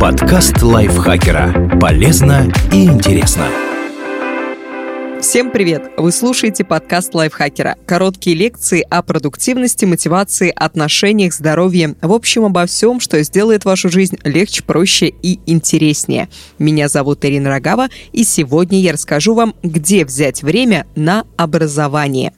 Подкаст лайфхакера. Полезно и интересно. Всем привет! Вы слушаете подкаст лайфхакера. Короткие лекции о продуктивности, мотивации, отношениях, здоровье. В общем, обо всем, что сделает вашу жизнь легче, проще и интереснее. Меня зовут Ирина Рогава, и сегодня я расскажу вам, где взять время на образование.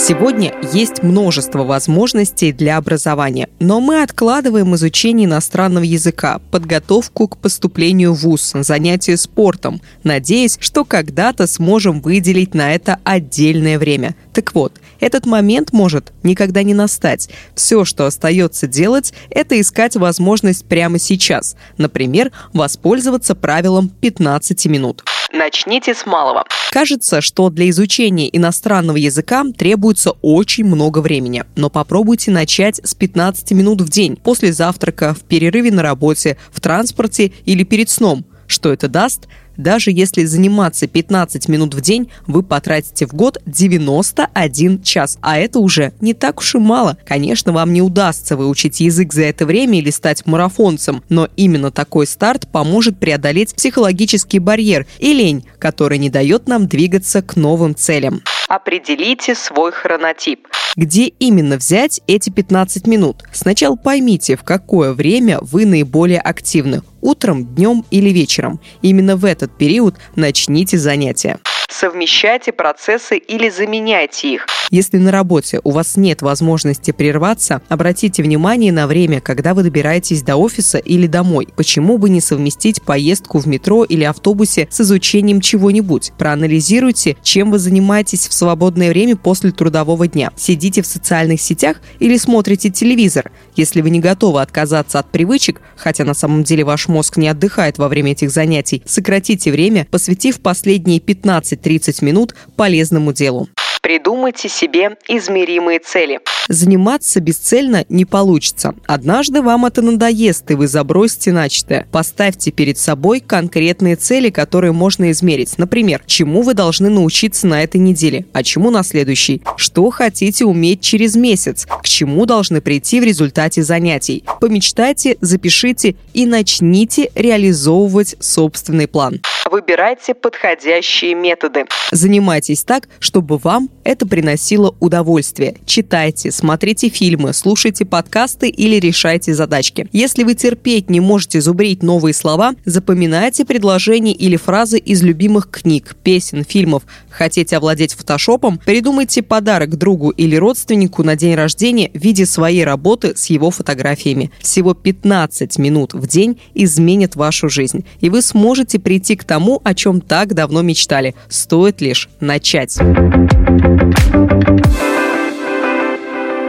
Сегодня есть множество возможностей для образования, но мы откладываем изучение иностранного языка, подготовку к поступлению в ВУЗ, занятия спортом, надеясь, что когда-то сможем выделить на это отдельное время. Так вот, этот момент может никогда не настать. Все, что остается делать, это искать возможность прямо сейчас. Например, воспользоваться правилом 15 минут. Начните с малого. Кажется, что для изучения иностранного языка требуется очень много времени, но попробуйте начать с 15 минут в день, после завтрака, в перерыве на работе, в транспорте или перед сном. Что это даст? Даже если заниматься 15 минут в день, вы потратите в год 91 час. А это уже не так уж и мало. Конечно, вам не удастся выучить язык за это время или стать марафонцем, но именно такой старт поможет преодолеть психологический барьер и лень, который не дает нам двигаться к новым целям. Определите свой хронотип. Где именно взять эти 15 минут? Сначала поймите, в какое время вы наиболее активны – утром, днем или вечером. Именно в этот период начните занятия совмещайте процессы или заменяйте их. Если на работе у вас нет возможности прерваться, обратите внимание на время, когда вы добираетесь до офиса или домой. Почему бы не совместить поездку в метро или автобусе с изучением чего-нибудь? Проанализируйте, чем вы занимаетесь в свободное время после трудового дня. Сидите в социальных сетях или смотрите телевизор. Если вы не готовы отказаться от привычек, хотя на самом деле ваш мозг не отдыхает во время этих занятий, сократите время, посвятив последние 15 30 минут полезному делу. Придумайте себе измеримые цели. Заниматься бесцельно не получится. Однажды вам это надоест, и вы забросите начатое. Поставьте перед собой конкретные цели, которые можно измерить. Например, чему вы должны научиться на этой неделе, а чему на следующей. Что хотите уметь через месяц, к чему должны прийти в результате занятий. Помечтайте, запишите и начните реализовывать собственный план. Выбирайте подходящие методы. Занимайтесь так, чтобы вам это приносило удовольствие. Читайте, смотрите фильмы, слушайте подкасты или решайте задачки. Если вы терпеть не можете зубрить новые слова, запоминайте предложения или фразы из любимых книг, песен, фильмов. Хотите овладеть фотошопом? Придумайте подарок другу или родственнику на день рождения в виде своей работы с его фотографиями. Всего 15 минут в день изменит вашу жизнь, и вы сможете прийти к тому, о чем так давно мечтали. Стоит лишь начать.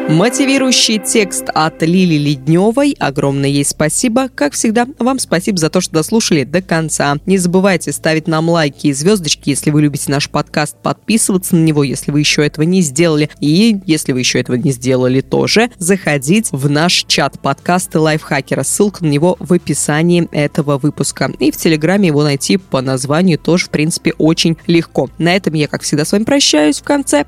Мотивирующий текст от Лили Ледневой. Огромное ей спасибо. Как всегда, вам спасибо за то, что дослушали до конца. Не забывайте ставить нам лайки и звездочки, если вы любите наш подкаст, подписываться на него, если вы еще этого не сделали. И если вы еще этого не сделали тоже, заходить в наш чат подкаста Лайфхакера. Ссылка на него в описании этого выпуска. И в Телеграме его найти по названию тоже, в принципе, очень легко. На этом я, как всегда, с вами прощаюсь в конце.